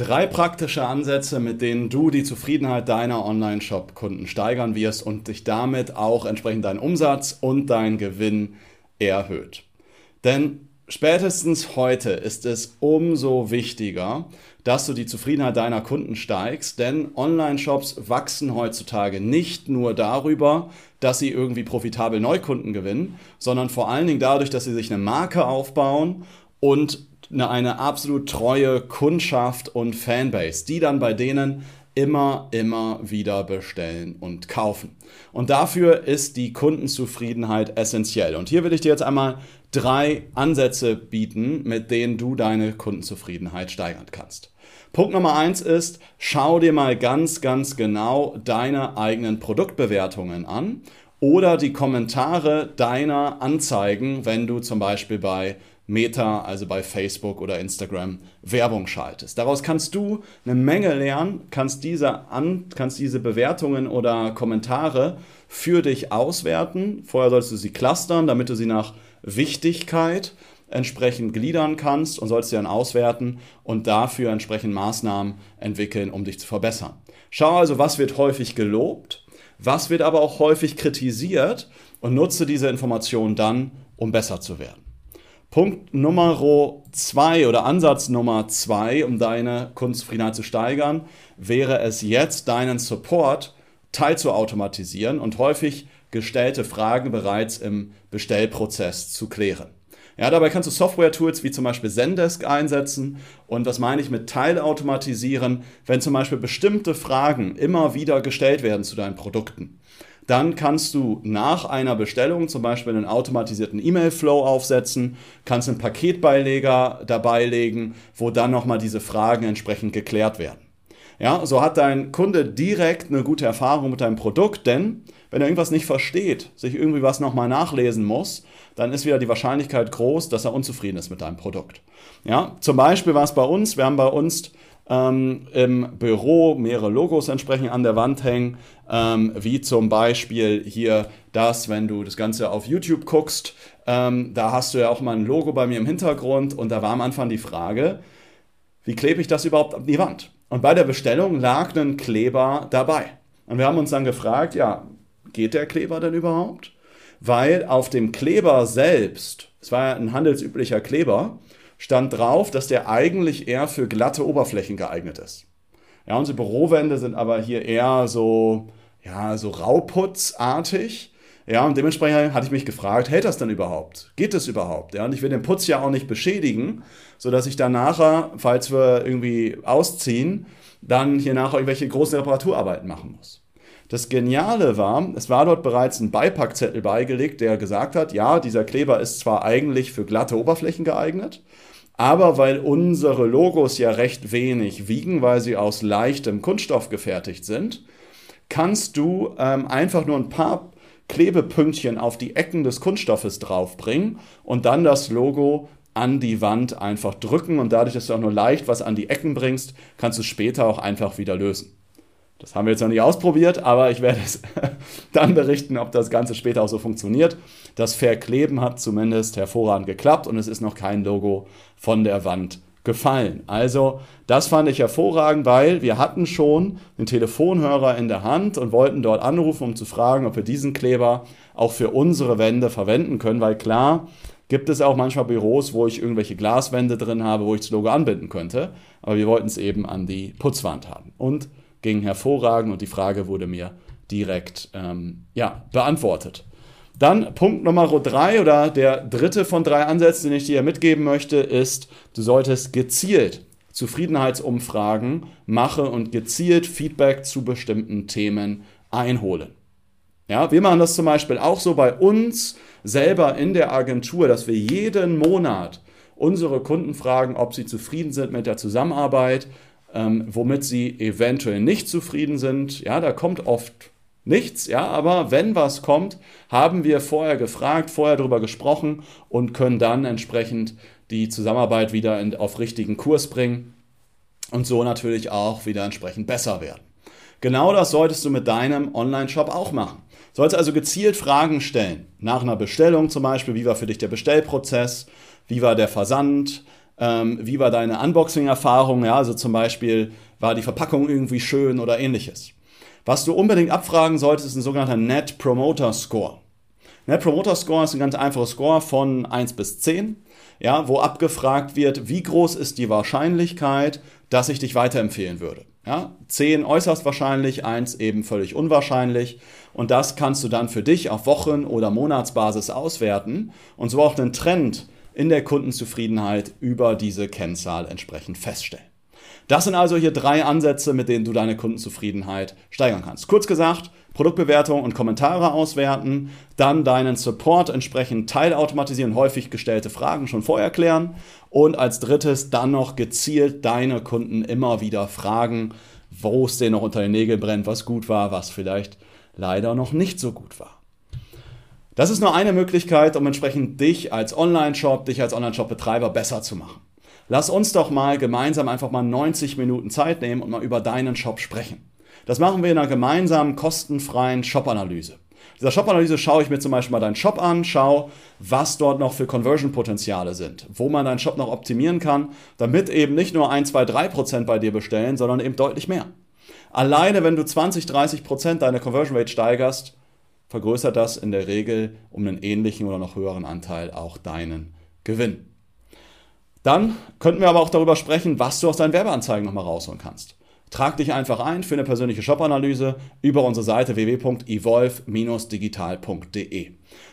Drei praktische Ansätze, mit denen du die Zufriedenheit deiner Online-Shop-Kunden steigern wirst und dich damit auch entsprechend deinen Umsatz und deinen Gewinn erhöht. Denn Spätestens heute ist es umso wichtiger, dass du die Zufriedenheit deiner Kunden steigst, denn Online-Shops wachsen heutzutage nicht nur darüber, dass sie irgendwie profitabel Neukunden gewinnen, sondern vor allen Dingen dadurch, dass sie sich eine Marke aufbauen und eine, eine absolut treue Kundschaft und Fanbase, die dann bei denen immer, immer wieder bestellen und kaufen. Und dafür ist die Kundenzufriedenheit essentiell. Und hier will ich dir jetzt einmal drei Ansätze bieten, mit denen du deine Kundenzufriedenheit steigern kannst. Punkt Nummer eins ist, schau dir mal ganz, ganz genau deine eigenen Produktbewertungen an oder die Kommentare deiner Anzeigen, wenn du zum Beispiel bei Meta, also bei Facebook oder Instagram, Werbung schaltest. Daraus kannst du eine Menge lernen, kannst diese, an, kannst diese Bewertungen oder Kommentare für dich auswerten. Vorher solltest du sie clustern, damit du sie nach Wichtigkeit entsprechend gliedern kannst und sollst sie dann auswerten und dafür entsprechend Maßnahmen entwickeln, um dich zu verbessern. Schau also, was wird häufig gelobt, was wird aber auch häufig kritisiert und nutze diese Informationen dann, um besser zu werden. Punkt Nummer zwei oder Ansatz Nummer zwei, um deine Kunstzufriedenheit zu steigern, wäre es jetzt, deinen Support teilzuautomatisieren und häufig gestellte Fragen bereits im Bestellprozess zu klären. Ja, dabei kannst du Software-Tools wie zum Beispiel Zendesk einsetzen. Und was meine ich mit Teilautomatisieren? Wenn zum Beispiel bestimmte Fragen immer wieder gestellt werden zu deinen Produkten, dann kannst du nach einer Bestellung zum Beispiel einen automatisierten E-Mail-Flow aufsetzen, kannst einen Paketbeileger dabei legen, wo dann nochmal diese Fragen entsprechend geklärt werden. Ja, so hat dein Kunde direkt eine gute Erfahrung mit deinem Produkt, denn wenn er irgendwas nicht versteht, sich irgendwie was nochmal nachlesen muss, dann ist wieder die Wahrscheinlichkeit groß, dass er unzufrieden ist mit deinem Produkt. Ja, zum Beispiel war es bei uns, wir haben bei uns ähm, im Büro mehrere Logos entsprechend an der Wand hängen, ähm, wie zum Beispiel hier das, wenn du das Ganze auf YouTube guckst, ähm, da hast du ja auch mal ein Logo bei mir im Hintergrund und da war am Anfang die Frage, wie klebe ich das überhaupt an die Wand? Und bei der Bestellung lag ein Kleber dabei. Und wir haben uns dann gefragt, ja, geht der Kleber denn überhaupt? Weil auf dem Kleber selbst, es war ja ein handelsüblicher Kleber, stand drauf, dass der eigentlich eher für glatte Oberflächen geeignet ist. Ja, unsere Bürowände sind aber hier eher so, ja, so rauputzartig. Ja, und dementsprechend hatte ich mich gefragt, hält das denn überhaupt? Geht das überhaupt? Ja, und ich will den Putz ja auch nicht beschädigen, sodass ich dann nachher, falls wir irgendwie ausziehen, dann hier nachher irgendwelche großen Reparaturarbeiten machen muss. Das Geniale war, es war dort bereits ein Beipackzettel beigelegt, der gesagt hat, ja, dieser Kleber ist zwar eigentlich für glatte Oberflächen geeignet, aber weil unsere Logos ja recht wenig wiegen, weil sie aus leichtem Kunststoff gefertigt sind, kannst du ähm, einfach nur ein paar Klebepünktchen auf die Ecken des Kunststoffes draufbringen und dann das Logo an die Wand einfach drücken und dadurch, dass du auch nur leicht was an die Ecken bringst, kannst du später auch einfach wieder lösen. Das haben wir jetzt noch nicht ausprobiert, aber ich werde es dann berichten, ob das Ganze später auch so funktioniert. Das Verkleben hat zumindest hervorragend geklappt und es ist noch kein Logo von der Wand gefallen. Also das fand ich hervorragend, weil wir hatten schon den Telefonhörer in der Hand und wollten dort anrufen, um zu fragen, ob wir diesen Kleber auch für unsere Wände verwenden können, weil klar gibt es auch manchmal Büros, wo ich irgendwelche Glaswände drin habe, wo ich das Logo anbinden könnte, aber wir wollten es eben an die Putzwand haben und ging hervorragend und die Frage wurde mir direkt ähm, ja, beantwortet. Dann Punkt Nummer drei oder der dritte von drei Ansätzen, den ich dir mitgeben möchte, ist, du solltest gezielt Zufriedenheitsumfragen machen und gezielt Feedback zu bestimmten Themen einholen. Ja, wir machen das zum Beispiel auch so bei uns selber in der Agentur, dass wir jeden Monat unsere Kunden fragen, ob sie zufrieden sind mit der Zusammenarbeit, ähm, womit sie eventuell nicht zufrieden sind. Ja, da kommt oft nichts, ja, aber wenn was kommt, haben wir vorher gefragt, vorher darüber gesprochen und können dann entsprechend die Zusammenarbeit wieder in, auf richtigen Kurs bringen und so natürlich auch wieder entsprechend besser werden. Genau das solltest du mit deinem Online-Shop auch machen. Sollst also gezielt Fragen stellen. Nach einer Bestellung zum Beispiel, wie war für dich der Bestellprozess, wie war der Versand, ähm, wie war deine Unboxing-Erfahrung, ja, also zum Beispiel, war die Verpackung irgendwie schön oder ähnliches. Was du unbedingt abfragen solltest, ist ein sogenannter Net Promoter Score. Net Promoter Score ist ein ganz einfacher Score von 1 bis 10, ja, wo abgefragt wird, wie groß ist die Wahrscheinlichkeit, dass ich dich weiterempfehlen würde. Ja, 10 äußerst wahrscheinlich, 1 eben völlig unwahrscheinlich. Und das kannst du dann für dich auf Wochen- oder Monatsbasis auswerten und so auch einen Trend in der Kundenzufriedenheit über diese Kennzahl entsprechend feststellen. Das sind also hier drei Ansätze, mit denen du deine Kundenzufriedenheit steigern kannst. Kurz gesagt, Produktbewertung und Kommentare auswerten, dann deinen Support entsprechend teilautomatisieren, häufig gestellte Fragen schon vorher klären und als drittes dann noch gezielt deine Kunden immer wieder fragen, wo es denen noch unter den Nägeln brennt, was gut war, was vielleicht leider noch nicht so gut war. Das ist nur eine Möglichkeit, um entsprechend dich als Online-Shop, dich als Online-Shop-Betreiber besser zu machen. Lass uns doch mal gemeinsam einfach mal 90 Minuten Zeit nehmen und mal über deinen Shop sprechen. Das machen wir in einer gemeinsamen kostenfreien Shop-Analyse. Dieser Shop-Analyse schaue ich mir zum Beispiel mal deinen Shop an, schaue, was dort noch für Conversion-Potenziale sind, wo man deinen Shop noch optimieren kann, damit eben nicht nur 1, 2, 3 Prozent bei dir bestellen, sondern eben deutlich mehr. Alleine wenn du 20, 30 Prozent deine Conversion Rate steigerst, vergrößert das in der Regel um einen ähnlichen oder noch höheren Anteil auch deinen Gewinn. Dann könnten wir aber auch darüber sprechen, was du aus deinen Werbeanzeigen nochmal rausholen kannst. Trag dich einfach ein für eine persönliche Shop-Analyse über unsere Seite www.evolve-digital.de.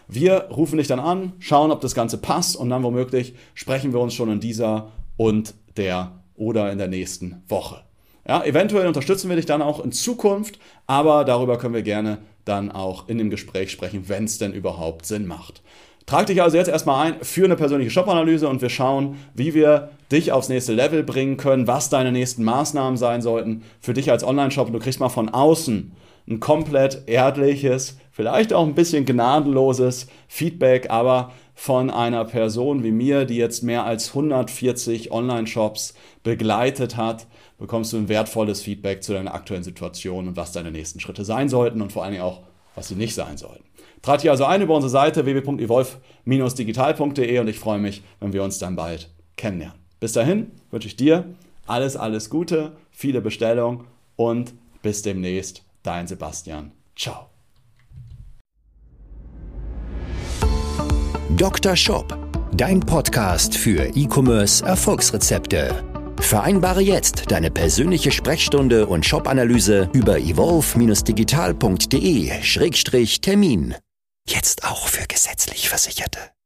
Wir rufen dich dann an, schauen, ob das Ganze passt und dann womöglich sprechen wir uns schon in dieser und der oder in der nächsten Woche. Ja, eventuell unterstützen wir dich dann auch in Zukunft, aber darüber können wir gerne dann auch in dem Gespräch sprechen, wenn es denn überhaupt Sinn macht. Trag dich also jetzt erstmal ein für eine persönliche Shop-Analyse und wir schauen, wie wir dich aufs nächste Level bringen können, was deine nächsten Maßnahmen sein sollten für dich als Online-Shop. Und du kriegst mal von außen ein komplett ehrliches, vielleicht auch ein bisschen gnadenloses Feedback, aber von einer Person wie mir, die jetzt mehr als 140 Online-Shops begleitet hat, bekommst du ein wertvolles Feedback zu deiner aktuellen Situation und was deine nächsten Schritte sein sollten und vor allen Dingen auch, was sie nicht sein sollten. Trag dich also ein über unsere Seite www.evolve-digital.de und ich freue mich, wenn wir uns dann bald kennenlernen. Bis dahin wünsche ich dir alles, alles Gute, viele Bestellungen und bis demnächst. Dein Sebastian. Ciao. Dr. Shop, dein Podcast für E-Commerce Erfolgsrezepte. Vereinbare jetzt deine persönliche Sprechstunde und Shop-Analyse über evolve-digital.de-termin. Jetzt auch für gesetzlich Versicherte.